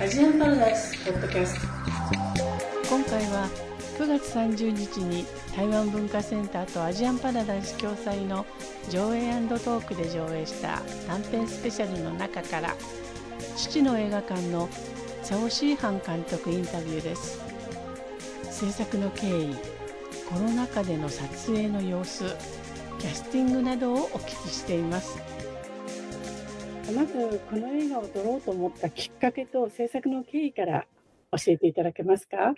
アジアンパラダイスポッドキャスト今回は9月30日に台湾文化センターとアジアンパラダイス共催の上映トークで上映した短編スペシャルの中から父の映画館のチャオ・シーハン監督インタビューです制作の経緯コロナ禍での撮影の様子キャスティングなどをお聞きしていますまずこの映画を撮ろうと思ったきっかけと制作の経緯から教えていただけますか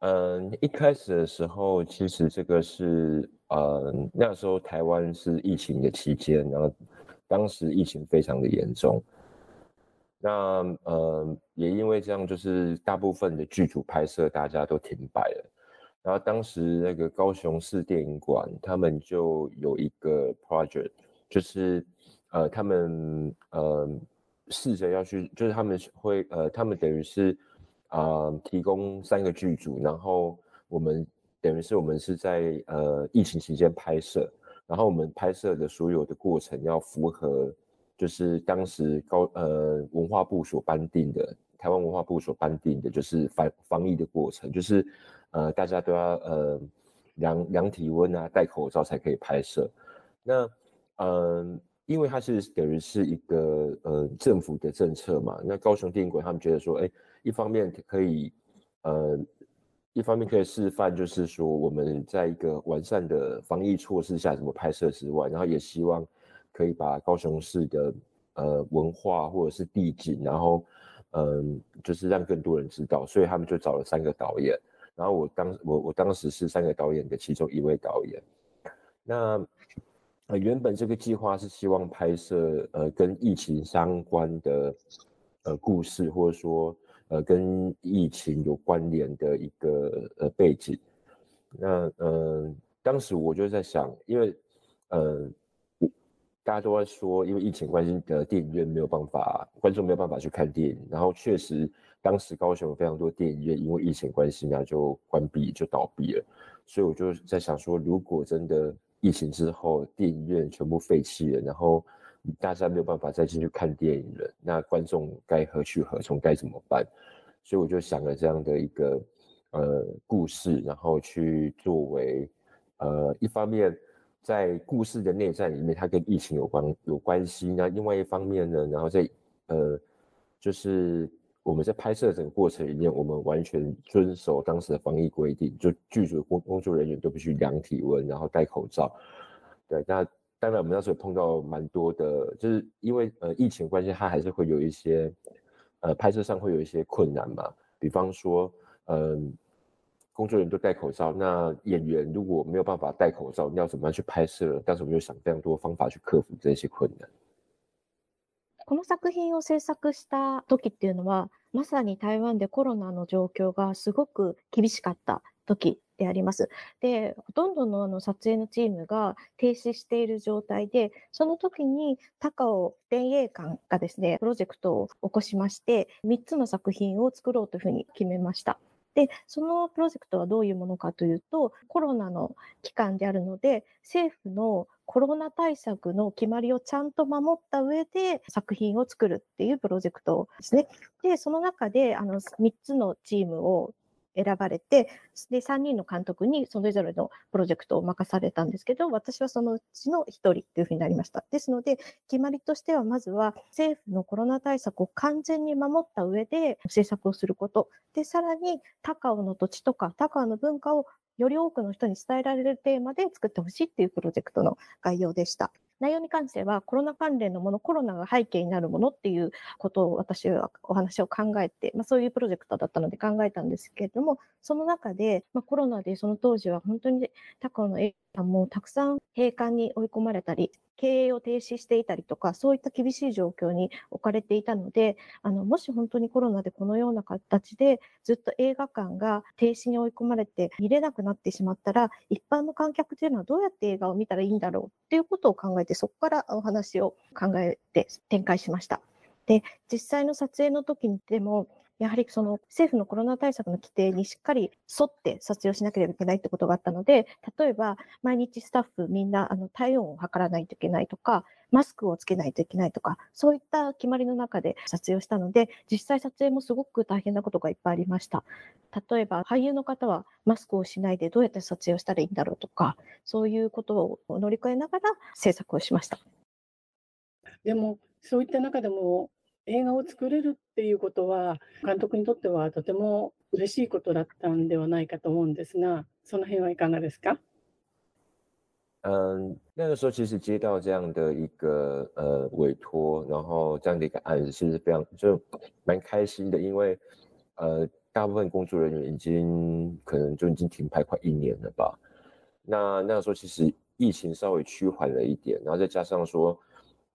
嗯，一开始的时候，其实这个是呃那时候台湾是疫情的期间，然后当时疫情非常的严重。那呃也因为这样，就是大部分的剧组拍摄大家都停摆了。然后当时那个高雄市电影馆，他们就有一个 project，就是呃，他们呃试着要去，就是他们会呃，他们等于是啊提供三个剧组，然后我们等于是我们是在呃疫情期间拍摄，然后我们拍摄的所有的过程要符合。就是当时高呃文化部所颁定的，台湾文化部所颁定的，就是防防疫的过程，就是呃大家都要呃量量体温啊，戴口罩才可以拍摄。那呃因为它是等于是一个呃政府的政策嘛，那高雄电影馆他们觉得说，哎，一方面可以呃一方面可以示范，就是说我们在一个完善的防疫措施下怎么拍摄之外，然后也希望。可以把高雄市的呃文化或者是地景，然后嗯，就是让更多人知道，所以他们就找了三个导演，然后我当我我当时是三个导演的其中一位导演。那呃，原本这个计划是希望拍摄呃跟疫情相关的呃故事，或者说呃跟疫情有关联的一个呃背景。那嗯，当时我就在想，因为嗯。大家都在说，因为疫情关系，的电影院没有办法，观众没有办法去看电影。然后确实，当时高雄有非常多电影院，因为疫情关系，然后就关闭，就倒闭了。所以我就在想说，如果真的疫情之后，电影院全部废弃了，然后大家没有办法再进去看电影了，那观众该何去何从，该怎么办？所以我就想了这样的一个呃故事，然后去作为呃一方面。在故事的内在里面，它跟疫情有关有关系。那另外一方面呢，然后在呃，就是我们在拍摄整个过程里面，我们完全遵守当时的防疫规定，就剧组工工作人员都必须量体温，然后戴口罩。对，那当然我们那时候碰到蛮多的，就是因为呃疫情关系，它还是会有一些呃拍摄上会有一些困难嘛，比方说嗯。工作人员都戴口罩，那演员如果没有办法戴口罩，你要怎么样去拍摄？但是我们又想非常多方法去克服这些困この作品を制作した時っていうのは、まさに台湾でコロナの状況がすごく厳しかった時であります。で、ほとんどのあの撮影のチームが停止している状態で、その時に高尾伝影館がですね、プロジェクトを起こしまして、3つの作品を作ろうというふうに決めました。で、そのプロジェクトはどういうものかというと、コロナの期間であるので、政府のコロナ対策の決まりをちゃんと守った上で作品を作るっていうプロジェクトですね。で、その中で、あの、3つのチームを選ばれて、で、3人の監督にそれぞれのプロジェクトを任されたんですけど、私はそのうちの1人というふうになりました。ですので、決まりとしては、まずは政府のコロナ対策を完全に守った上で政策をすること。で、さらに、高尾の土地とか、高尾の文化をより多くの人に伝えられるテーマで作ってほしいっていうプロジェクトの概要でした。内容に関してはコロナ関連のもの、コロナが背景になるものっていうことを私はお話を考えて、まあ、そういうプロジェクトだったので考えたんですけれども、その中で、まあ、コロナでその当時は本当に他校のさんもたくさん閉館に追い込まれたり、経営を停止していたりとか、そういった厳しい状況に置かれていたので、あの、もし本当にコロナでこのような形でずっと映画館が停止に追い込まれて見れなくなってしまったら、一般の観客というのはどうやって映画を見たらいいんだろうっていうことを考えて、そこからお話を考えて展開しました。で、実際の撮影の時にでも、やはりその政府のコロナ対策の規定にしっかり沿って撮影をしなければいけないってことがあったので、例えば毎日スタッフみんなあの体温を測らないといけないとか、マスクをつけないといけないとか、そういった決まりの中で撮影をしたので、実際撮影もすごく大変なことがいっぱいありました。例えば、俳優の方はマスクをしないでどうやって撮影をしたらいいんだろうとか、そういうことを乗り越えながら制作をしました。でも、そういった中でも映画を作れるっていうことは、監督にとってはとても嬉しいことだったんではないかと思うんですが、その辺はいかがですか嗯，那个时候其实接到这样的一个呃委托，然后这样的一个案子，其实非常就蛮开心的，因为呃大部分工作人员已经可能就已经停牌快一年了吧。那那个时候其实疫情稍微趋缓了一点，然后再加上说，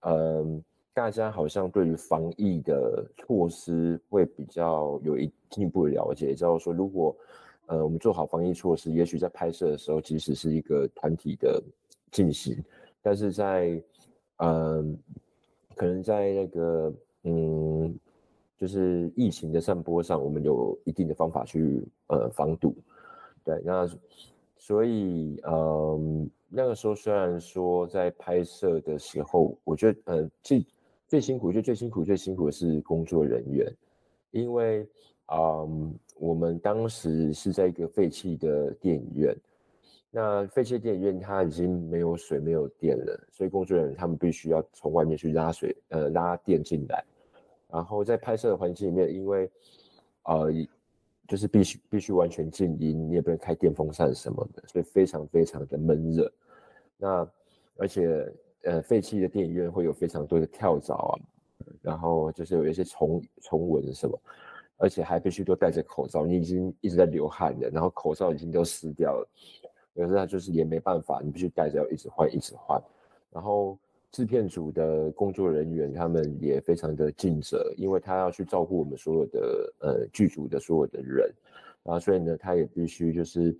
嗯、呃。大家好像对于防疫的措施会比较有一进一步的了解，知道说如果，呃，我们做好防疫措施，也许在拍摄的时候，即使是一个团体的进行，但是在，嗯，可能在那个，嗯，就是疫情的散播上，我们有一定的方法去，呃，防堵。对，那所以，嗯，那个时候虽然说在拍摄的时候，我觉得，呃，这。最辛苦就最辛苦最辛苦的是工作人员，因为，嗯，我们当时是在一个废弃的电影院，那废弃电影院它已经没有水没有电了，所以工作人员他们必须要从外面去拉水呃拉电进来，然后在拍摄的环境里面，因为，呃，就是必须必须完全静音，你也不能开电风扇什么的，所以非常非常的闷热，那而且。呃，废弃的电影院会有非常多的跳蚤啊，然后就是有一些虫虫蚊什么，而且还必须都戴着口罩。你已经一直在流汗的，然后口罩已经都湿掉了，有时候就是也没办法，你必须戴着要一直换，一直换。然后制片组的工作人员他们也非常的尽责，因为他要去照顾我们所有的呃剧组的所有的人然后所以呢他也必须就是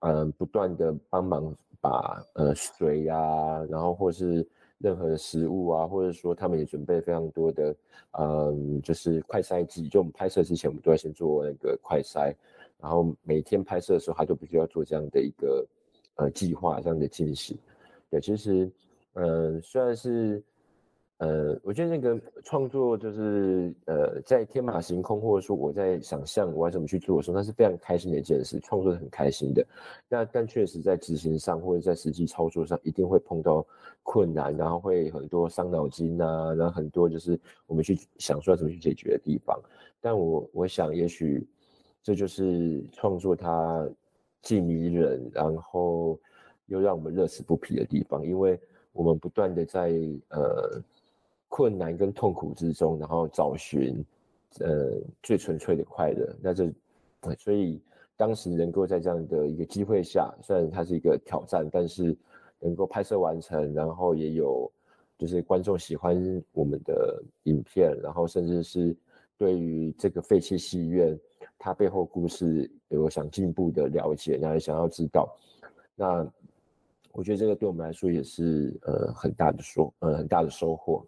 嗯不断的帮忙。把呃水呀，然后或是任何食物啊，或者说他们也准备非常多的，嗯，就是快筛机。就我们拍摄之前，我们都要先做那个快筛，然后每天拍摄的时候，他都必须要做这样的一个呃计划，这样的进行。对，其实嗯，虽然是。呃，我觉得那个创作就是呃，在天马行空或者说我在想象我要怎么去做的时候，那是非常开心的一件事，创作是很开心的。那但确实在执行上或者在实际操作上，一定会碰到困难，然后会很多伤脑筋呐，然后很多就是我们去想说要怎么去解决的地方。但我我想，也许这就是创作它既迷人，然后又让我们乐此不疲的地方，因为我们不断的在呃。困难跟痛苦之中，然后找寻，呃，最纯粹的快乐。那这，所以当时能够在这样的一个机会下，虽然它是一个挑战，但是能够拍摄完成，然后也有就是观众喜欢我们的影片，然后甚至是对于这个废弃戏院它背后故事，有想进一步的了解，然后想要知道，那我觉得这个对我们来说也是呃很大的收呃很大的收获。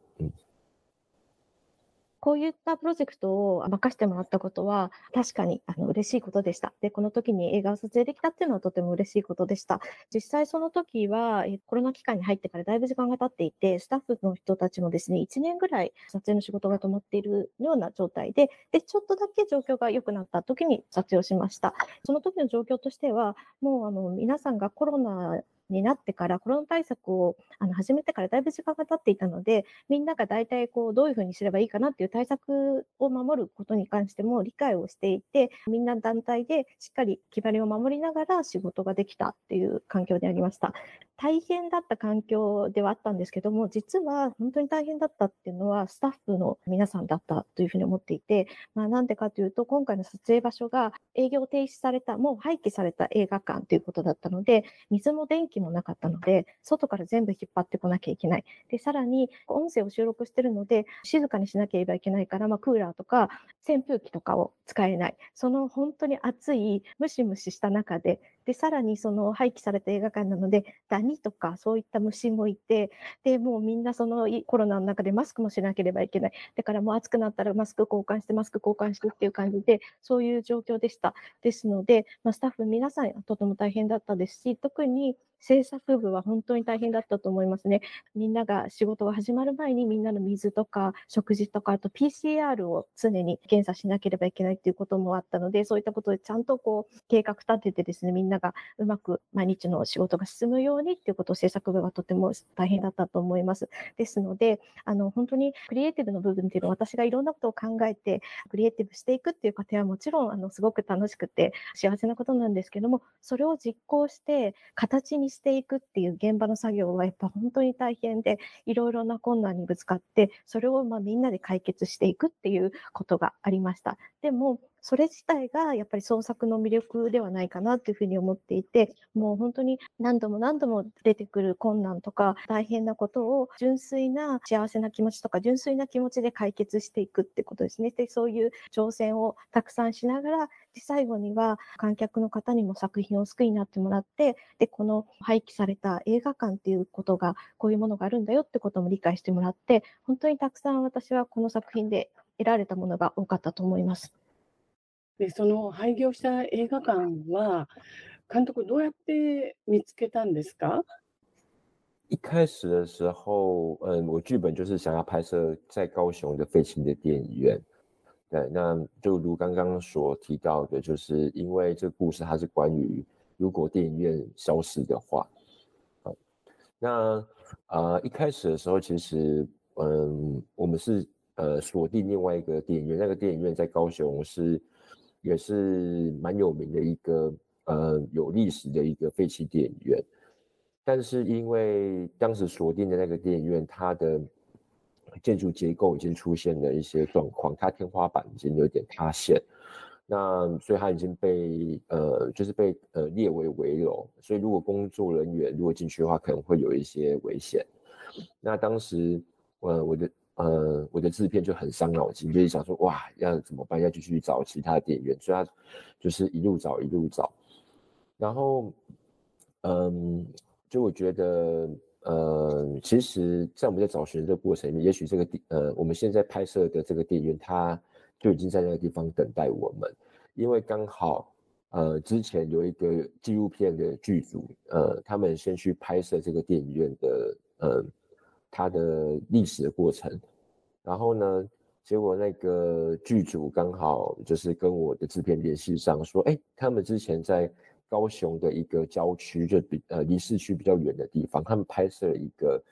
こういったプロジェクトを任せてもらったことは、確かにあの嬉しいことでした。で、この時に映画を撮影できたっていうのはとても嬉しいことでした。実際その時は、コロナ期間に入ってからだいぶ時間が経っていて、スタッフの人たちもですね、1年ぐらい撮影の仕事が止まっているような状態で、で、ちょっとだけ状況が良くなった時に撮影をしました。その時の状況としては、もうあの皆さんがコロナになってから、コロナ対策をあの始めてからだいぶ時間が経っていたので、みんなが大体こうどういうふうにすればいいかなっていう対策を守ることに関しても理解をしていて、みんな団体でしっかり決まりを守りながら仕事ができたっていう環境でありました。大変だった環境ではあったんですけども、実は本当に大変だったっていうのはスタッフの皆さんだったというふうに思っていて、まあ、なんでかというと、今回の撮影場所が営業停止された、もう廃棄された映画館ということだったので、水も電気もなかったので、外から全部引っ張ってこなきゃいけない。で、さらに音声を収録してるので、静かにしなければいけないから、まあ、クーラーとか扇風機とかを使えない。その本当に暑い、ムシムシした中でで、さらにその廃棄された映画館なので、ダニとかそういった虫もいて、で、もうみんなそのコロナの中でマスクもしなければいけない。だからもう暑くなったらマスク交換して、マスク交換してっていう感じで、そういう状況でした。ですので、まあ、スタッフ皆さんとても大変だったですし、特に制作部は本当に大変だったと思いますね。みんなが仕事が始まる前にみんなの水とか食事とか、あと PCR を常に検査しなければいけないということもあったので、そういったことでちゃんとこう計画立ててですね、みんながうまく毎日の仕事が進むようにっていうことを制作部はとても大変だったと思います。ですので、あの本当にクリエイティブの部分っていうのは私がいろんなことを考えてクリエイティブしていくっていう過程はもちろんあのすごく楽しくて幸せなことなんですけども、それを実行して形にしていくっていう現場の作業はやっぱ本当に大変で、いろいろな困難にぶつかって、それをまみんなで解決していくっていうことがありました。でも、それ自体がやっぱり創作の魅力ではないかなっていうふうに思っていてもう本当に何度も何度も出てくる困難とか大変なことを純粋な幸せな気持ちとか純粋な気持ちで解決していくってことですね。でそういう挑戦をたくさんしながら最後には観客の方にも作品を救いになってもらってでこの廃棄された映画館っていうことがこういうものがあるんだよってことも理解してもらって本当にたくさん私はこの作品で得られたものが多かったと思います。でその廃業した映画館は監督どうやって見つけたんですか？一开始的时候，嗯，我剧本就是想要拍摄在高雄的废弃的电影院。对，那就如刚刚所提到的，就是因为这个故事它是关于如果电影院消失的话。好，那呃一开始的时候，其实，嗯，我们是呃锁定另外一个电影院，那个电影院在高雄是。也是蛮有名的一个，呃，有历史的一个废弃电影院，但是因为当时锁定的那个电影院，它的建筑结构已经出现了一些状况，它天花板已经有点塌陷，那所以它已经被呃，就是被呃列为危楼，所以如果工作人员如果进去的话，可能会有一些危险。那当时呃我的。呃，我的制片就很伤脑筋，就是想说，哇，要怎么办？要继续找其他电影院，所以他就是一路找一路找。然后，嗯，就我觉得，呃，其实，在我们在找寻的过程里，也许这个地，呃，我们现在拍摄的这个电影院，他就已经在那个地方等待我们，因为刚好，呃，之前有一个纪录片的剧组，呃，他们先去拍摄这个电影院的，呃。它的历史的过程，然后呢，结果那个剧组刚好就是跟我的制片联系上，说，哎，他们之前在高雄的一个郊区，就比呃离市区比较远的地方，他们拍摄了一个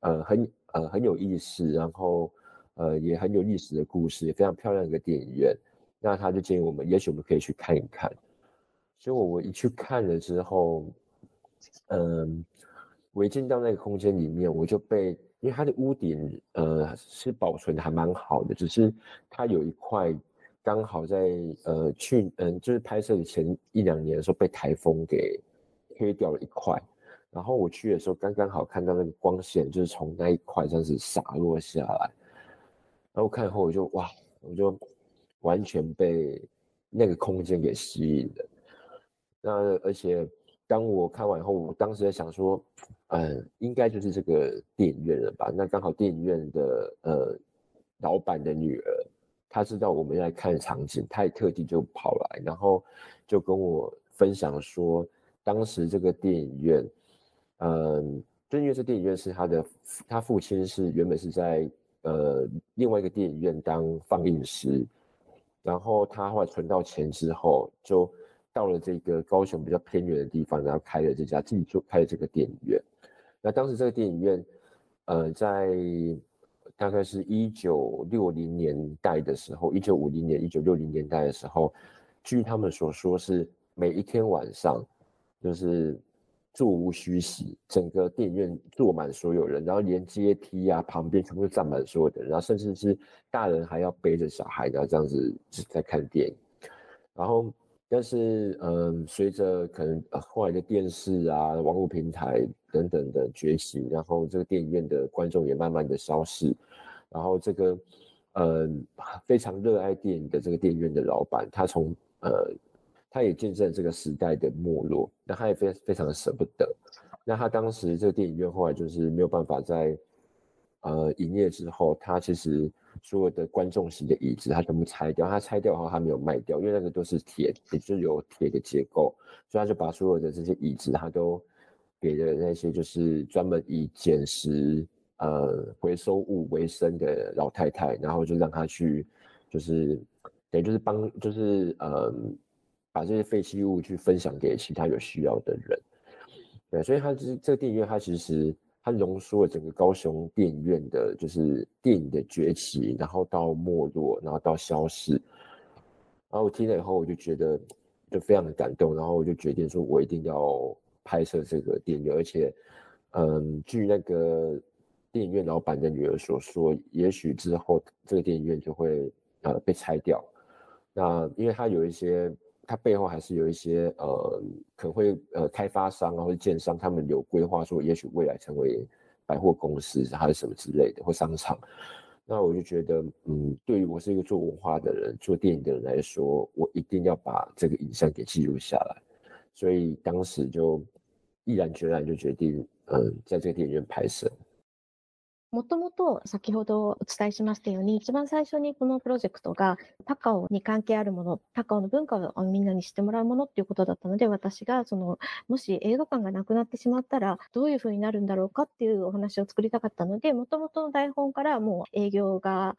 呃很呃很有意思，然后呃也很有历史的故事，也非常漂亮一个电影院。那他就建议我们，也许我们可以去看一看。所以我一去看了之后，嗯。我一进到那个空间里面，我就被因为它的屋顶呃是保存的还蛮好的，只是它有一块刚好在呃去嗯就是拍摄的前一两年的时候被台风给吹掉了一块，然后我去的时候刚刚好看到那个光线就是从那一块这样子洒落下来，然后看以后我就哇我就完全被那个空间给吸引了，那而且当我看完以后，我当时想说。嗯，应该就是这个电影院了吧？那刚好电影院的呃，老板的女儿，她知道我们要看场景，她也特地就跑来，然后就跟我分享说，当时这个电影院，嗯，就因为这电影院是他的，他父亲是原本是在呃另外一个电影院当放映师，然后他后来存到钱之后就。到了这个高雄比较偏远的地方，然后开了这家自己做开了这个电影院。那当时这个电影院，呃，在大概是一九六零年代的时候，一九五零年、一九六零年代的时候，据他们所说，是每一天晚上就是座无虚席，整个电影院坐满所有人，然后连阶梯啊旁边全部都站满所有的人，然后甚至是大人还要背着小孩，然后这样子在看电影，然后。但是，嗯，随着可能后来的电视啊、网络平台等等的崛起，然后这个电影院的观众也慢慢的消失，然后这个，呃，非常热爱电影的这个电影院的老板，他从，呃，他也见证这个时代的没落，那他也非非常舍不得，那他当时这个电影院后来就是没有办法在。呃，营业之后，他其实所有的观众席的椅子，他全部拆掉。他拆掉后，他没有卖掉，因为那个都是铁，就是有铁的结构，所以他就把所有的这些椅子，他都给了那些就是专门以捡拾呃回收物为生的老太太，然后就让他去，就是等于就是帮，就是呃把这些废弃物去分享给其他有需要的人。对，所以他就是这个电影院，他其实。它浓缩了整个高雄电影院的，就是电影的崛起，然后到没落，然后到消失。然后我听了以后，我就觉得就非常的感动，然后我就决定说，我一定要拍摄这个电影。而且，嗯，据那个电影院老板的女儿所说，也许之后这个电影院就会呃被拆掉。那因为它有一些。它背后还是有一些呃，可能会呃开发商啊，或者建商，他们有规划说，也许未来成为百货公司还是什么之类的，或商场。那我就觉得，嗯，对于我是一个做文化的人，做电影的人来说，我一定要把这个影像给记录下来。所以当时就毅然决然就决定，嗯，在这个电影院拍摄。もともと先ほどお伝えしましたように、一番最初にこのプロジェクトが高尾に関係あるもの、高尾の文化をみんなに知ってもらうものっていうことだったので、私がその、もし映画館がなくなってしまったら、どういうふうになるんだろうかっていうお話を作りたかったので、もともとの台本からもう営業が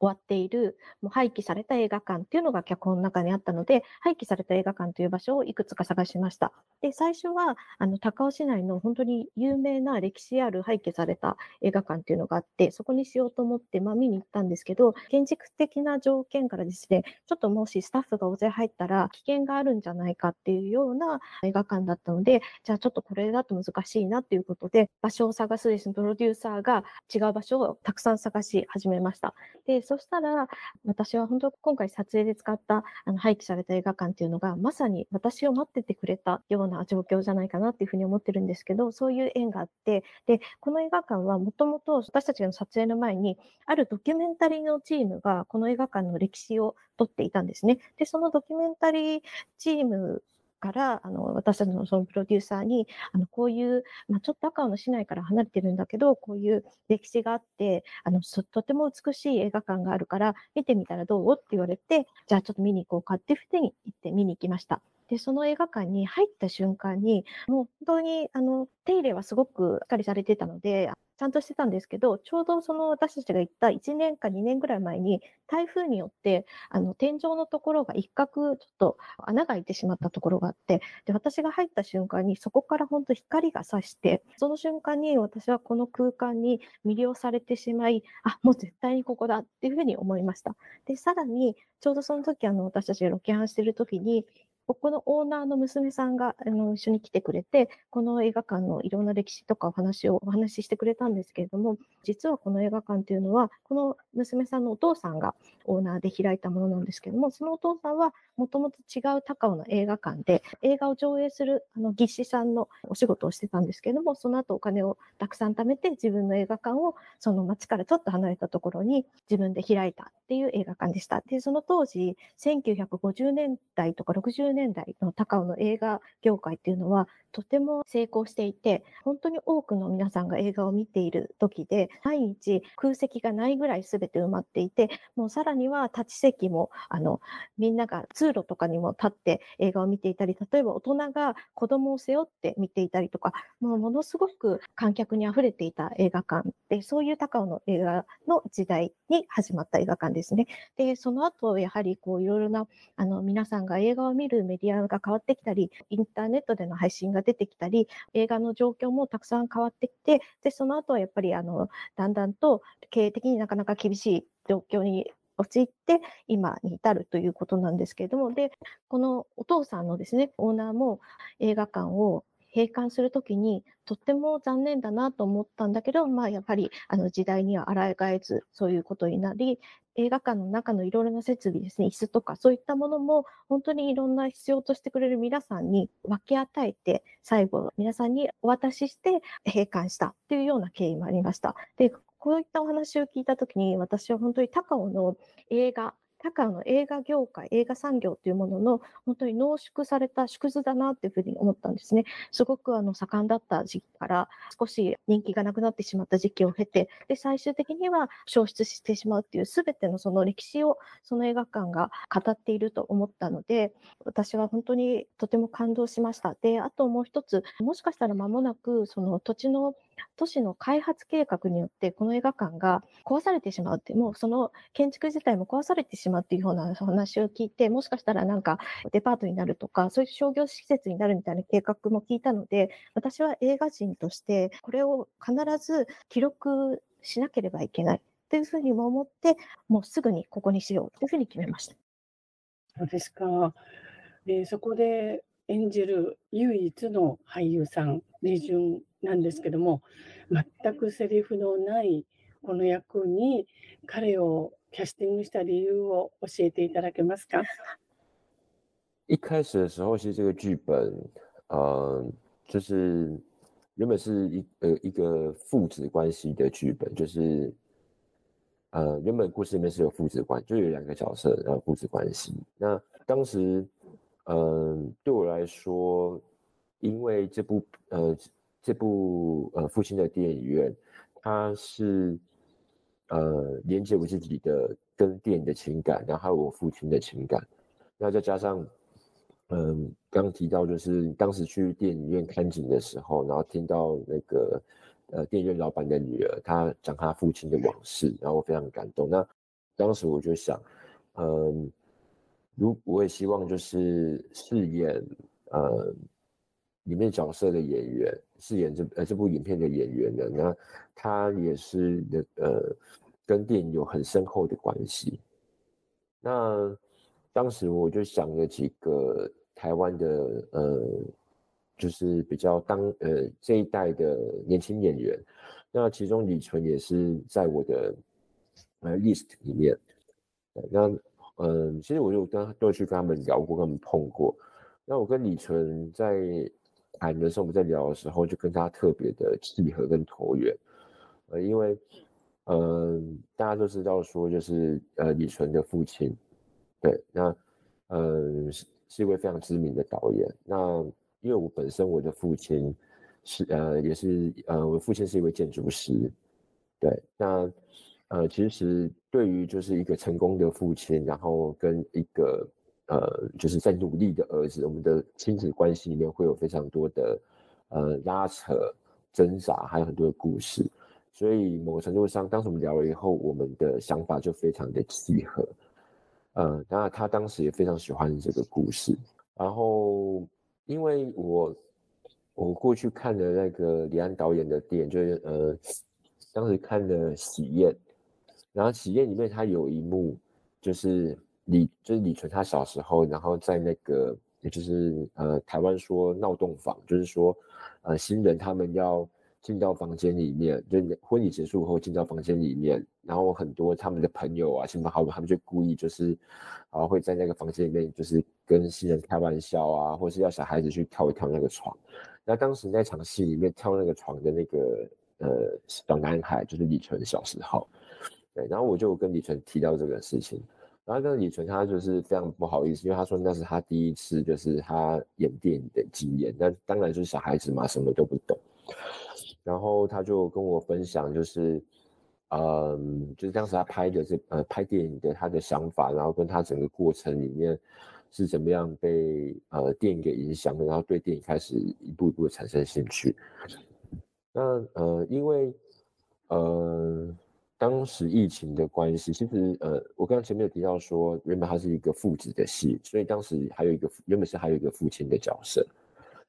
終わっている、もう廃棄された映画館っていうのが脚本の中にあったので、廃棄された映画館という場所をいくつか探しました。で、最初は、あの、高尾市内の本当に有名な歴史ある廃棄された映画館っていうのがあって、そこにしようと思って、まあ見に行ったんですけど、建築的な条件からですね、ちょっともしスタッフが大勢入ったら危険があるんじゃないかっていうような映画館だったので、じゃあちょっとこれだと難しいなっていうことで、場所を探すですね、プロデューサーが違う場所をたくさん探し始めました。で、そしたら、私は本当今回撮影で使ったあの廃棄された映画館っていうのが、まさに私を待っててくれたような状況じゃないかなっていうふうに思ってるんですけど、そういう縁があって、で、この映画館はもともと私たちの撮影の前に、あるドキュメンタリーのチームがこの映画館の歴史を撮っていたんですね。で、そのドキュメンタリーチームから、あの、私たちのそのプロデューサーに、あの、こういう、まあ、ちょっと赤尾の市内から離れてるんだけど、こういう歴史があって、あの、とても美しい映画館があるから、見てみたらどうって言われて、じゃあちょっと見に行こうかっていうふうに行って見に行きました。で、その映画館に入った瞬間に、もう本当に、あの、手入れはすごくしっかりされてたので、ちゃんとしてたんですけど、ちょうどその私たちが行った1年か2年ぐらい前に、台風によって、あの、天井のところが一角、ちょっと穴が開いてしまったところがあって、で、私が入った瞬間に、そこから本当光が差して、その瞬間に私はこの空間に魅了されてしまい、あ、もう絶対にここだっていうふうに思いました。で、さらに、ちょうどその時、あの、私たちがロケハンしてる時に、ここのオーナーの娘さんがあの一緒に来てくれて、この映画館のいろんな歴史とかお話をお話ししてくれたんですけれども、実はこの映画館というのは、この娘さんのお父さんがオーナーで開いたものなんですけども、そのお父さんはもともと違う高尾の映画館で、映画を上映するあの技師さんのお仕事をしてたんですけれども、その後お金をたくさん貯めて自分の映画館をその町からちょっと離れたところに自分で開いたっていう映画館でした。で、その当時、1950年代とか60年年代の高尾の映画業界っていうのはとても成功していて、本当に多くの皆さんが映画を見ている時で、毎日空席がないぐらい全て埋まっていて、もうさらには立ち席も、あの、みんなが通路とかにも立って映画を見ていたり、例えば大人が子供を背負って見ていたりとか、もうものすごく観客に溢れていた映画館で、そういう高尾の映画の時代に始まった映画館ですね。で、その後、やはりこういろいろな、あの、皆さんが映画を見るメディアが変わってきたり、インターネットでの配信がが出てきたり、映画の状況もたくさん変わってきて、で、その後はやっぱり、あの、だんだんと経営的になかなか厳しい状況に陥って今に至るということなんですけれども、で、このお父さんのですね、オーナーも映画館を閉館するときに、とっても残念だなと思ったんだけど、まあやっぱりあの時代には抗えず、そういうことになり、映画館の中のいろいろな設備ですね、椅子とかそういったものも本当にいろんな必要としてくれる皆さんに分け与えて、最後皆さんにお渡しして閉館したっていうような経緯もありました。で、こういったお話を聞いたときに、私は本当に高尾の映画だかの映画業界、映画産業というものの本当に濃縮された縮図だなというふうに思ったんですね。すごくあの盛んだった時期から少し人気がなくなってしまった時期を経て、で、最終的には消失してしまうっていう全てのその歴史をその映画館が語っていると思ったので、私は本当にとても感動しました。で、あともう一つ、もしかしたら間もなくその土地の都市の開発計画によってこの映画館が壊されてしまうって、もうその建築自体も壊されてしまうっていうような話を聞いて、もしかしたらなんかデパートになるとか、そういう商業施設になるみたいな計画も聞いたので、私は映画人としてこれを必ず記録しなければいけないというふうにも思って、もうすぐにここにしようというふうに決めました。そうですか。えー、そこで演じる唯一の俳優さん、ネジュンなんですけども全くセリフのないこの役に彼をキャスティングした理由を教えていただけますか一は始的时候，其は这个剧本，呃，就是原本是一呃一个父子关系的剧本，就是呃原本故事里面是有父子关，就有两个角色，然后父子关系。那当时，嗯、呃，对我来说，因为这部呃这部呃，父亲的电影院，它是呃连接我自己的跟电影的情感，然后我父亲的情感，那再加上嗯，刚提到就是当时去电影院看景的时候，然后听到那个呃电影院老板的女儿，她讲她父亲的往事，然后非常感动。那当时我就想，嗯，如我也希望就是饰演呃。里面角色的演员饰演这呃这部影片的演员的，那他也是呃跟电影有很深厚的关系。那当时我就想了几个台湾的呃，就是比较当呃这一代的年轻演员，那其中李纯也是在我的呃 list 里面。那嗯，其实我就跟都去跟他们聊过，跟他们碰过。那我跟李纯在。海那时候我们在聊的时候，就跟他特别的契合跟投缘，呃，因为，嗯，大家都知道说，就是呃，李纯的父亲，对，那，嗯，是是一位非常知名的导演。那因为我本身我的父亲是，呃，也是，呃，我父亲是一位建筑师，对，那，呃，其实对于就是一个成功的父亲，然后跟一个。呃，就是在努力的儿子，我们的亲子关系里面会有非常多的，呃，拉扯、挣扎，还有很多的故事。所以某个程度上，当时我们聊了以后，我们的想法就非常的契合。呃，那他当时也非常喜欢这个故事。然后，因为我我过去看的那个李安导演的电影，就是呃，当时看的《喜宴》，然后《喜宴》里面他有一幕就是。李就是李纯，他小时候，然后在那个，也就是呃，台湾说闹洞房，就是说，呃，新人他们要进到房间里面，就婚礼结束后进到房间里面，然后很多他们的朋友啊，亲朋好友，他们就故意就是，然后会在那个房间里面，就是跟新人开玩笑啊，或是要小孩子去跳一跳那个床。那当时那场戏里面跳那个床的那个呃小男孩，就是李纯小时候，对，然后我就跟李纯提到这个事情。他跟李纯，他就是非常不好意思，因为他说那是他第一次，就是他演电影的经验。那当然就是小孩子嘛，什么都不懂。然后他就跟我分享，就是，嗯，就是当时他拍的这呃拍电影的他的想法，然后跟他整个过程里面是怎么样被呃电影给影响的，然后对电影开始一步一步产生兴趣。那呃，因为呃。当时疫情的关系，其实呃，我刚刚前面有提到说，原本他是一个父子的戏，所以当时还有一个原本是还有一个父亲的角色，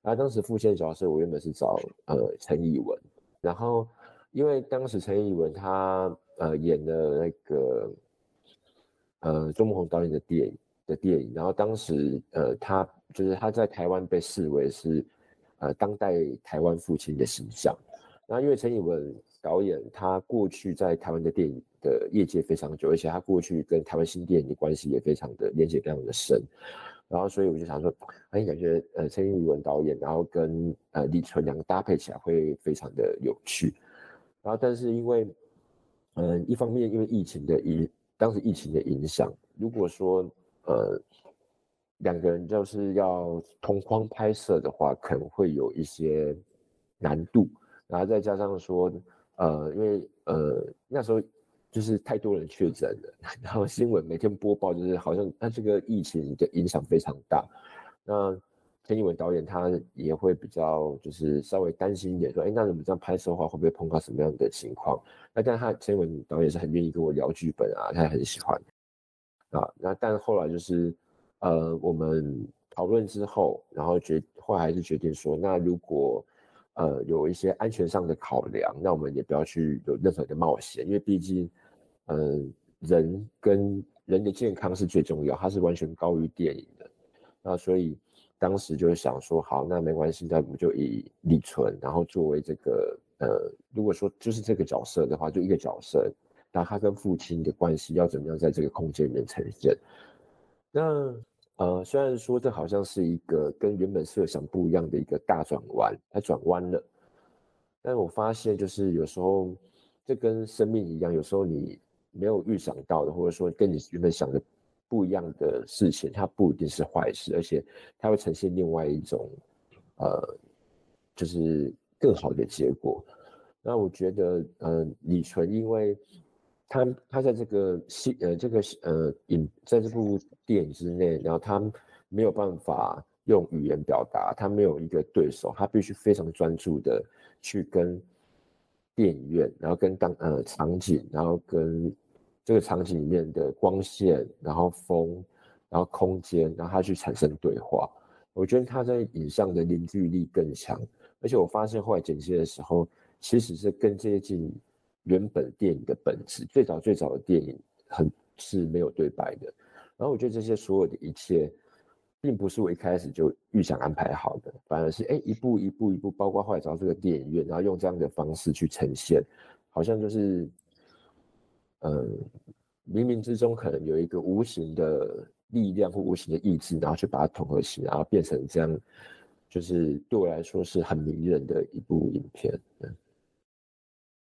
那当时父亲的角色我原本是找呃陈以文，然后因为当时陈以文他呃演的那个呃周慕宏导演的电影的电影，然后当时呃他就是他在台湾被视为是呃当代台湾父亲的形象，那因为陈以文。导演他过去在台湾的电影的业界非常久，而且他过去跟台湾新电影的关系也非常的连接，非常的深。然后，所以我就想说，哎，感觉呃，陈玉文导演，然后跟呃李纯两个搭配起来会非常的有趣。然后，但是因为，嗯，一方面因为疫情的影，当时疫情的影响，如果说呃两个人就是要同框拍摄的话，可能会有一些难度。然后再加上说。呃，因为呃那时候就是太多人确诊了，然后新闻每天播报就是好像那这个疫情的影响非常大。那田靖文导演他也会比较就是稍微担心一点，说哎，那我们这样拍摄的话会不会碰到什么样的情况？那但他田靖文导演是很愿意跟我聊剧本啊，他很喜欢啊。那但后来就是呃我们讨论之后，然后决后来还是决定说，那如果。呃，有一些安全上的考量，那我们也不要去有任何的冒险，因为毕竟，呃，人跟人的健康是最重要，它是完全高于电影的。那所以当时就是想说，好，那没关系，那我们就以李纯，然后作为这个呃，如果说就是这个角色的话，就一个角色，那他跟父亲的关系要怎么样在这个空间里面呈现？那。呃，虽然说这好像是一个跟原本设想不一样的一个大转弯，它转弯了，但我发现就是有时候这跟生命一样，有时候你没有预想到的，或者说跟你原本想的不一样的事情，它不一定是坏事，而且它会呈现另外一种呃，就是更好的结果。那我觉得，嗯，李纯因为。他他在这个戏呃这个呃影在这部电影之内，然后他没有办法用语言表达，他没有一个对手，他必须非常专注的去跟电影院，然后跟当呃场景，然后跟这个场景里面的光线，然后风，然后空间，然后他去产生对话。我觉得他在影像的凝聚力更强，而且我发现后来剪接的时候，其实是更接近。原本电影的本质，最早最早的电影很是没有对白的。然后我觉得这些所有的一切，并不是我一开始就预想安排好的，反而是哎一步一步一步，包括后来找这个电影院，然后用这样的方式去呈现，好像就是嗯，冥冥之中可能有一个无形的力量或无形的意志，然后去把它统合起，然后变成这样，就是对我来说是很迷人的一部影片。嗯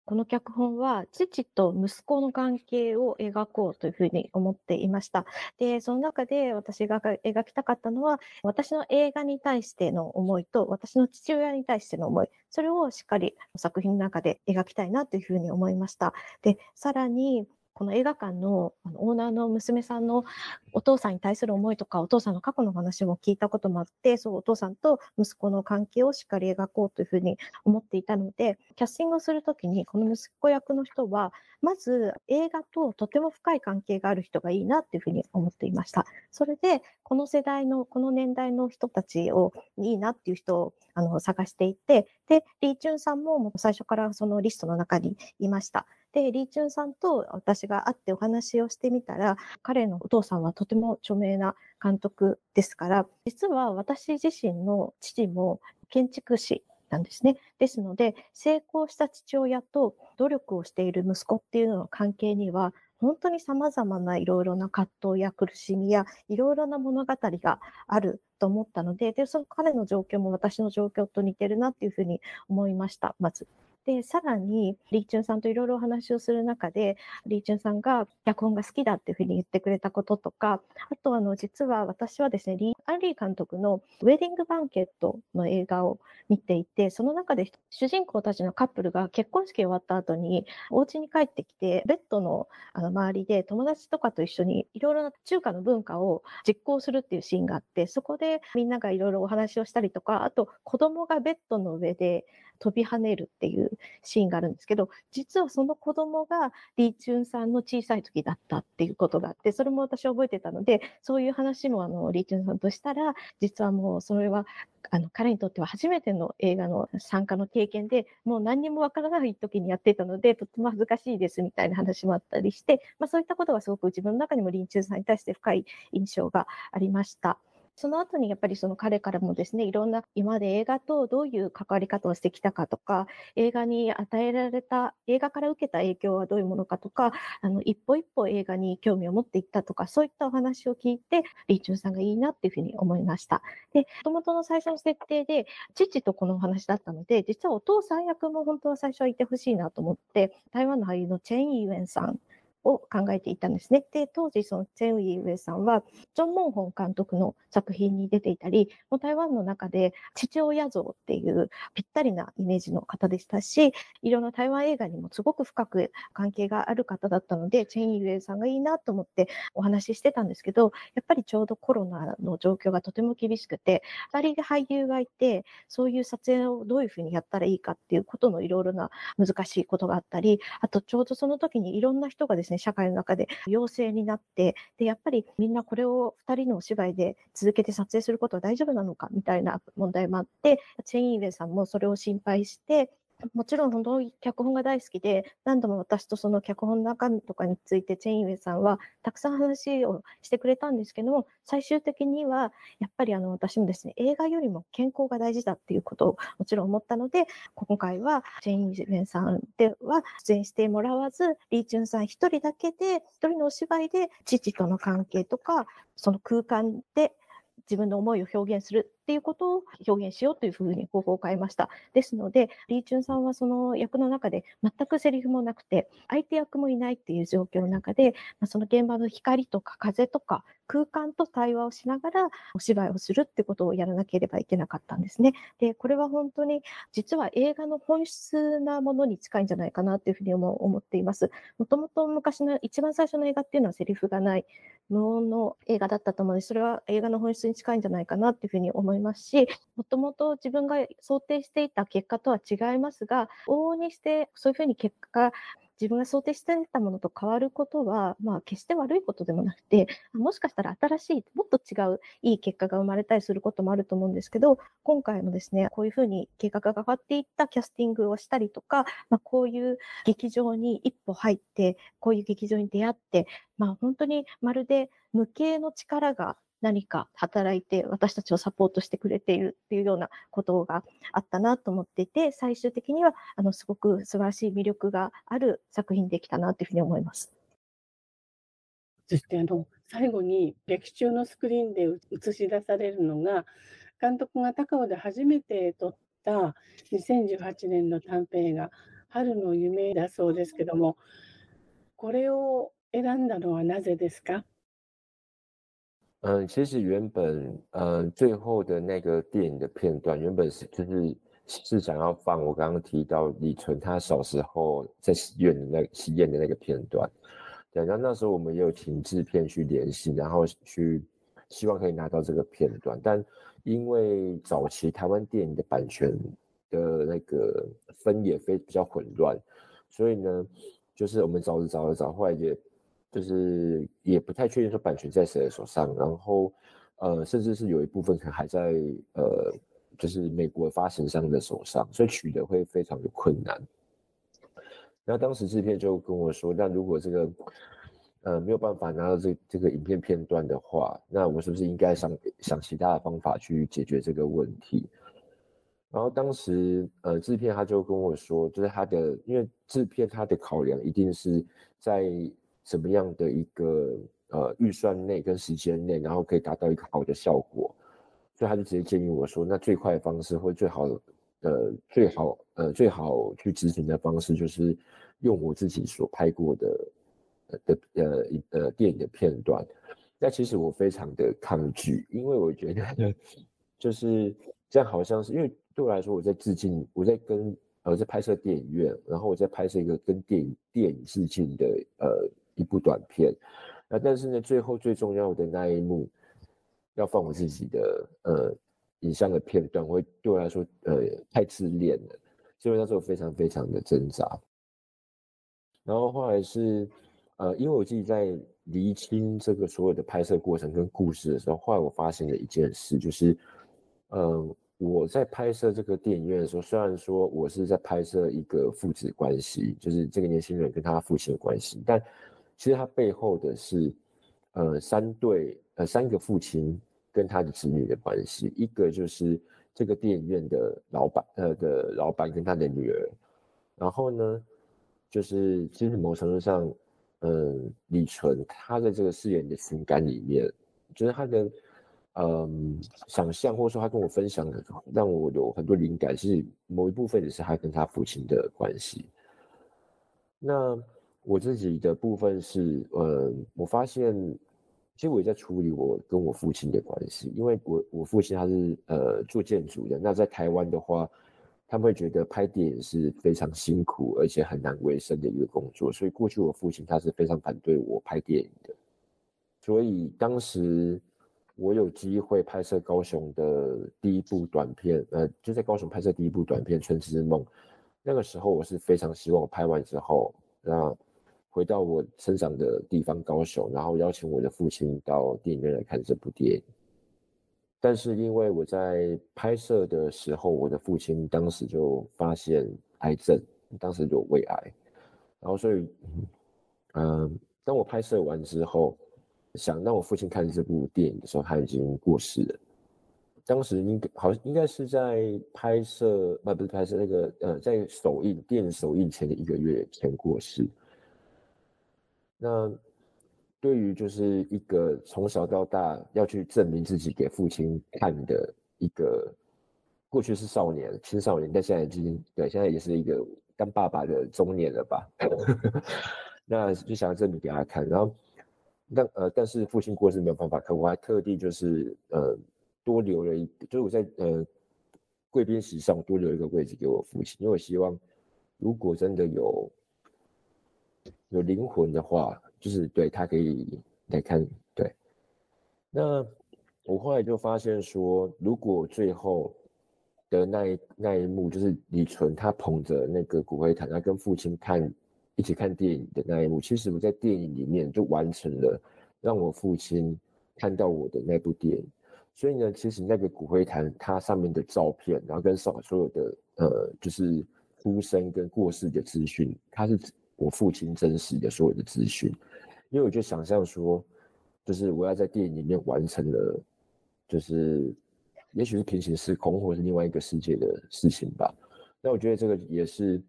この脚本は父と息子の関係を描こうというふうに思っていました。で、その中で私が描きたかったのは、私の映画に対しての思いと、私の父親に対しての思い、それをしっかり作品の中で描きたいなというふうに思いました。で、さらに、この映画館のあのオーナーの娘さんのお父さんに対する思いとか、お父さんの過去の話も聞いたこともあって、そうお父さんと息子の関係をしっかり描こうというふうに思っていたので、キャスティングをするときに、この息子役の人は、まず映画ととても深い関係がある人がいいなっていうふうに思っていました。それで、この世代の、この年代の人たちをいいなっていう人をあの探していて、で、リーチュンさんも最初からそのリストの中にいました。で、リーチュンさんと私が会ってお話をしてみたら、彼のお父さんはとても著名な監督ですから、実は私自身の父も建築士なんですね。ですので、成功した父親と努力をしている息子っていうのの関係には、本当に様々ないろいろな葛藤や苦しみやいろいろな物語があると思ったので、で、その彼の状況も私の状況と似てるなっていうふうに思いました、まず。で、さらに、リーチュンさんといろいろお話をする中で、リーチュンさんが脚本が好きだっていうふうに言ってくれたこととか、あと、あの、実は私はですね、リー・アンリー監督のウェディング・バンケットの映画を見ていて、その中で主人公たちのカップルが結婚式終わった後に、お家に帰ってきて、ベッドのあの周りで友達とかと一緒にいろいろな中華の文化を実行するっていうシーンがあって、そこでみんながいろいろお話をしたりとか、あと、子供がベッドの上で飛び跳ねるっていうシーンがあるんですけど、実はその子供がリーチュンさんの小さい時だったっていうことがあって、それも私覚えてたので、そういう話もあの、リーチュンさんとしたら、実はもうそれは、あの、彼にとっては初めての映画の参加の経験で、もう何にもわからない時にやってたので、とっても恥ずかしいですみたいな話もあったりして、まあそういったことがすごく自分の中にもリーチュンさんに対して深い印象がありました。その後にやっぱりその彼からもですね、いろんな今まで映画とどういう関わり方をしてきたかとか、映画に与えられた、映画から受けた影響はどういうものかとか、あの、一歩一歩映画に興味を持っていったとか、そういったお話を聞いて、リーチュンさんがいいなっていうふうに思いました。で、元々の最初の設定で、父とこのお話だったので、実はお父さん役も本当は最初はいてほしいなと思って、台湾の俳優のチェン・イーウェンさんを考えていたんですね。で、当時、そのチェン・ウィ・ウェイさんは、ジョン・モンホン監督の作品に出ていたり、もう台湾の中で父親像っていうぴったりなイメージの方でしたし、いろんな台湾映画にもすごく深く関係がある方だったので、チェン・ウィ・ウェイさんがいいなと思ってお話ししてたんですけど、やっぱりちょうどコロナの状況がとても厳しくて、2人俳優がいて、そういう撮影をどういうふうにやったらいいかっていうことのいろいろな難しいことがあったり、あとちょうどその時にいろんな人がですね、ね、社会の中で陽性になって、で、やっぱりみんなこれを2人のお芝居で続けて撮影することは大丈夫なのかみたいな問題もあって、チェイン・イーウェイさんもそれを心配して、もちろん本当に脚本が大好きで、何度も私とその脚本の中身とかについてチェインウェイさんはたくさん話をしてくれたんですけども、最終的にはやっぱりあの私もですね、映画よりも健康が大事だっていうことをもちろん思ったので、今回はチェインウェイさんでは出演してもらわず、リーチュンさん一人だけで、一人のお芝居で父との関係とか、その空間で自分の思いを表現するっていうことを表現しようというふうに方法を変えました。ですので、リーチュンさんはその役の中で全くセリフもなくて、相手役もいないっていう状況の中で、その現場の光とか風とか空間と対話をしながらお芝居をするってことをやらなければいけなかったんですね。で、これは本当に実は映画の本質なものに近いんじゃないかなというふうにも思っています。もともと昔の一番最初の映画っていうのはセリフがない無音の映画だったと思うので、それは映画の本質に近いんじゃないかなというふうに思います。いますし、もともと自分が想定していた結果とは違いますが、往々にしてそういうふうに結果が自分が想定していたものと変わることは、まあ、決して悪いことでもなくて、もしかしたら新しい、もっと違ういい結果が生まれたりすることもあると思うんですけど、今回もですね、こういうふうに計画が変わっていったキャスティングをしたりとか、まあ、こういう劇場に一歩入って、こういう劇場に出会って、まあ、本当にまるで無形の力が何か働いて私たちをサポートしてくれているっていうようなことがあったなと思っていて、最終的にはあのすごく素晴らしい魅力がある作品できたなというふうに思います。そしてあの最後に劇中のスクリーンで映し出されるのが監督が高尾で初めて撮った2018年の短編映画「春の夢」だそうですけどもこれを選んだのはなぜですか嗯，其实原本，嗯，最后的那个电影的片段，原本是就是是想要放我刚刚提到李纯他小时候在戏院的那戏院的那个片段，对，然后那时候我们也有请制片去联系，然后去希望可以拿到这个片段，但因为早期台湾电影的版权的那个分也非比较混乱，所以呢，就是我们找着找着找，后来也。就是也不太确定说版权在谁的手上，然后，呃，甚至是有一部分可能还在呃，就是美国发行商的手上，所以取得会非常的困难。然后当时制片就跟我说，那如果这个呃没有办法拿到这这个影片片段的话，那我们是不是应该想想其他的方法去解决这个问题？然后当时呃制片他就跟我说，就是他的因为制片他的考量一定是在。什么样的一个呃预算内跟时间内，然后可以达到一个好的效果，所以他就直接建议我说，那最快的方式或最好呃最好呃最好去执行的方式，就是用我自己所拍过的呃的呃一呃电影的片段。那其实我非常的抗拒，因为我觉得 就是这样好像是因为对我来说我在致敬，我在跟我在拍摄电影院，然后我在拍摄一个跟电影电影致敬的呃。一部短片，那但是呢，最后最重要的那一幕要放我自己的呃影像的片段，会对我来说呃太自恋了，所以那时候非常非常的挣扎。然后后来是呃，因为我自己在厘清这个所有的拍摄过程跟故事的时候，后来我发现了一件事，就是呃我在拍摄这个电影院的时候，虽然说我是在拍摄一个父子关系，就是这个年轻人跟他父亲的关系，但其实他背后的是，呃，三对呃三个父亲跟他的子女的关系。一个就是这个电影院的老板，呃的老板跟他的女儿。然后呢，就是其实某程度上，嗯，李纯他的这个饰演的情感里面，就是他的嗯想象，或者说他跟我分享的，让我有很多灵感，是某一部分的是他跟他父亲的关系。那。我自己的部分是，呃，我发现其实我也在处理我跟我父亲的关系，因为我我父亲他是呃做建筑的，那在台湾的话，他们会觉得拍电影是非常辛苦而且很难为生的一个工作，所以过去我父亲他是非常反对我拍电影的，所以当时我有机会拍摄高雄的第一部短片，呃，就在高雄拍摄第一部短片《春之梦》，那个时候我是非常希望拍完之后，那回到我生长的地方高雄，然后邀请我的父亲到电影院来看这部电影。但是因为我在拍摄的时候，我的父亲当时就发现癌症，当时有胃癌，然后所以，嗯，当我拍摄完之后，想让我父亲看这部电影的时候，他已经过世了。当时应该好应该是在拍摄，不不是拍摄那个，呃，在首映电影首映前的一个月前过世。那对于就是一个从小到大要去证明自己给父亲看的一个，过去是少年，青少年，但现在已经对，现在也是一个当爸爸的中年了吧？那就想要证明给他看，然后但呃，但是父亲过世没有办法，可我还特地就是呃多留了一，就是我在呃贵宾席上多留一个位置给我父亲，因为我希望如果真的有。有灵魂的话，就是对他可以来看。对，那我后来就发现说，如果最后的那一那一幕，就是李纯他捧着那个骨灰坛，他跟父亲看一起看电影的那一幕，其实我在电影里面就完成了让我父亲看到我的那部电影。所以呢，其实那个骨灰坛它上面的照片，然后跟所所有的呃，就是出生跟过世的资讯，它是。我父亲真实的所有的资讯，因为我就想象说，就是我要在电影里面完成了，就是也许是平行时空或者是另外一个世界的事情吧。那我觉得这个也是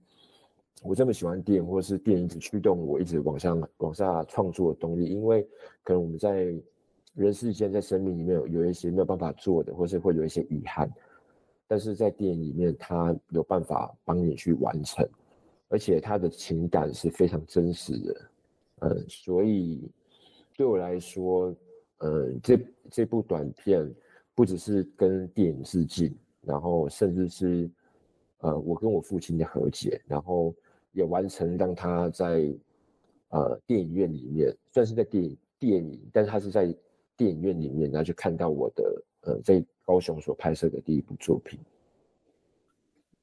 我这么喜欢电影，或是电影一直驱动我一直往上、往下创作的动力。因为可能我们在人世间、在生命里面有有一些没有办法做的，或是会有一些遗憾，但是在电影里面，它有办法帮你去完成。而且他的情感是非常真实的，呃，所以对我来说，呃，这这部短片不只是跟电影致敬，然后甚至是呃，我跟我父亲的和解，然后也完成让他在呃电影院里面，算是在电影电影，但是他是在电影院里面，然后就看到我的呃在高雄所拍摄的第一部作品。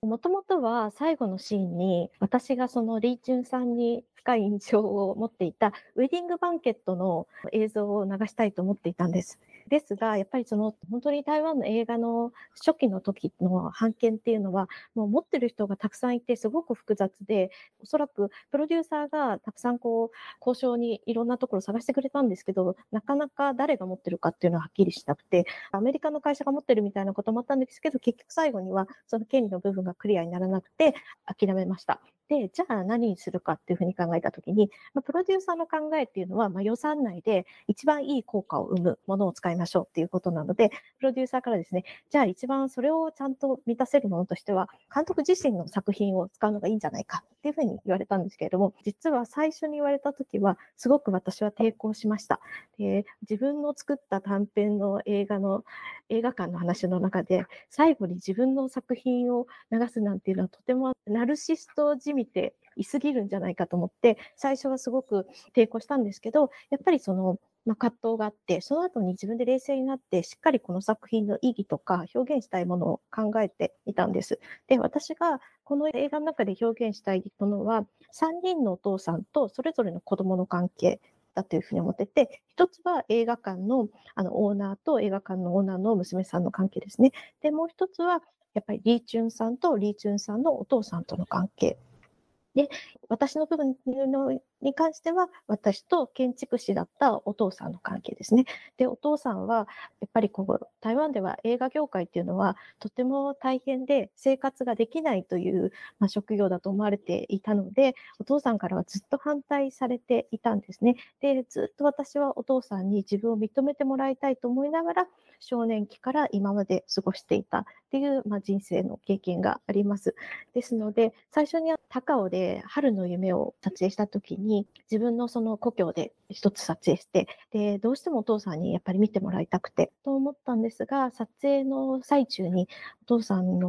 もともとは最後のシーンに、私がそのリーチュンさんに深い印象を持っていたウェディングバンケットの映像を流したいと思っていたんです。ですが、やっぱりその本当に台湾の映画の初期の時の版権っていうのは、もう持ってる人がたくさんいて、すごく複雑で、おそらくプロデューサーがたくさんこう、交渉にいろんなところ探してくれたんですけど、なかなか誰が持ってるかっていうのははっきりしなくて、アメリカの会社が持ってるみたいなこともあったんですけど、結局最後にはその権利の部分がクリアにならなくて諦めました。で、じゃあ何にするかっていうふうに考えたときに、まあ、プロデューサーの考えっていうのは、まあ、予算内で一番いい効果を生むものを使いましょうっていうことなので、プロデューサーからですね、じゃあ一番それをちゃんと満たせるものとしては、監督自身の作品を使うのがいいんじゃないかっていうふうに言われたんですけれども、実は最初に言われたときは、すごく私は抵抗しました。で自分の作った短編の映画の、映画館の話の中で、最後に自分の作品を流すなんていうのはとてもナルシスト自みていすぎるんじゃないかと思って、最初はすごく抵抗したんですけど、やっぱりその、まあ、葛藤があって、その後に自分で冷静になって、しっかりこの作品の意義とか表現したいものを考えていたんです。で、私がこの映画の中で表現したいものは、3人のお父さんとそれぞれの子供の関係だというふうに思ってて、一つは映画館のあのオーナーと映画館のオーナーの娘さんの関係ですね。で、もう一つは、やっぱりリーチュンさんとリーチュンさんのお父さんとの関係で、私の部分に関しては、私と建築士だったお父さんの関係ですね。で、お父さんは、やっぱりこう、台湾では映画業界っていうのは、とても大変で生活ができないという、まあ、職業だと思われていたので、お父さんからはずっと反対されていたんですね。で、ずっと私はお父さんに自分を認めてもらいたいと思いながら、少年期から今まで過ごしていたっていう、まあ、人生の経験があります。ですので、最初に高尾で春の夢を撮影した時に、自分のその故郷で一つ撮影して、で、どうしてもお父さんにやっぱり見てもらいたくて、と思ったんですが、撮影の最中にお父さんのん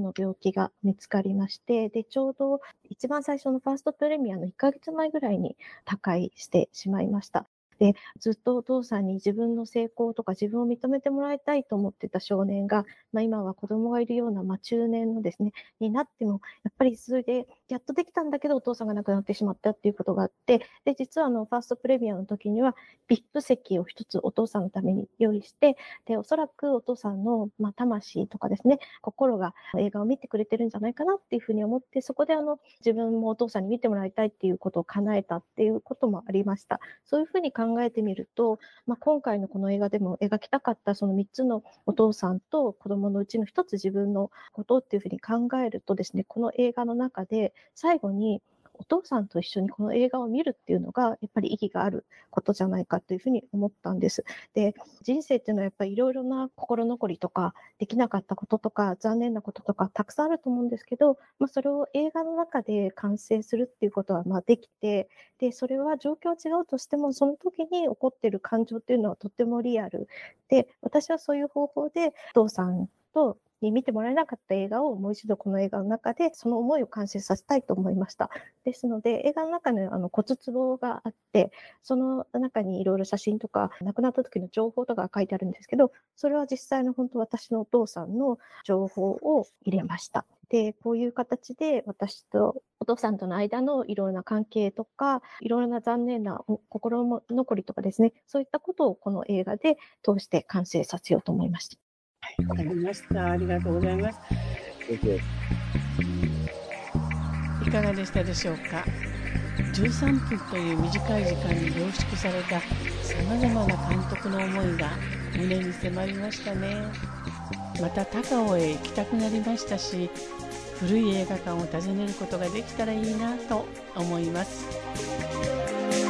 の病気が見つかりまして、で、ちょうど一番最初のファーストプレミアの1ヶ月前ぐらいに他界してしまいました。で、ずっとお父さんに自分の成功とか自分を認めてもらいたいと思ってた少年が、まあ、今は子供がいるような、まあ、中年のですね、になっても、やっぱりそれでやっとできたんだけど、お父さんが亡くなってしまったっていうことがあって、で、実はあの、ファーストプレミアの時には、VIP 席を一つお父さんのために用意して、で、おそらくお父さんの、まあ、魂とかですね、心が映画を見てくれてるんじゃないかなっていうふうに思って、そこであの、自分もお父さんに見てもらいたいっていうことを叶えたっていうこともありました。そういうふうに考えてみると、まあ、今回のこの映画でも描きたかったその3つのお父さんと子供のうちの1つ自分のことっていうふうに考えるとですね、この映画の中で最後にお父さんと一緒にこの映画を見るっていうのが、やっぱり意義があることじゃないかというふうに思ったんです。で、人生っていうのはやっぱりいろいろな心残りとか、できなかったこととか、残念なこととか、たくさんあると思うんですけど、まあ、それを映画の中で完成するっていうことは、まできて、で、それは状況違うとしても、その時に起こってる感情っていうのはとってもリアル。で、私はそういう方法で、お父さんとに見てもらえなかった映画をもう一度この映画の中でその思いを完成させたいと思いました。ですので映画の中にあの骨壺があってその中にいろいろ写真とか亡くなった時の情報とかが書いてあるんですけどそれは実際の本当私のお父さんの情報を入れました。でこういう形で私とお父さんとの間のいろいろな関係とかいろいろな残念な心残りとかですねそういったことをこの映画で通して完成させようと思いました。い、わかりました。ありがとうございます。いかがでしたでしょうか。13分という短い時間に凝縮された様々な監督の思いが胸に迫りましたね。また高尾へ行きたくなりましたし、古い映画館を訪ねることができたらいいなと思います。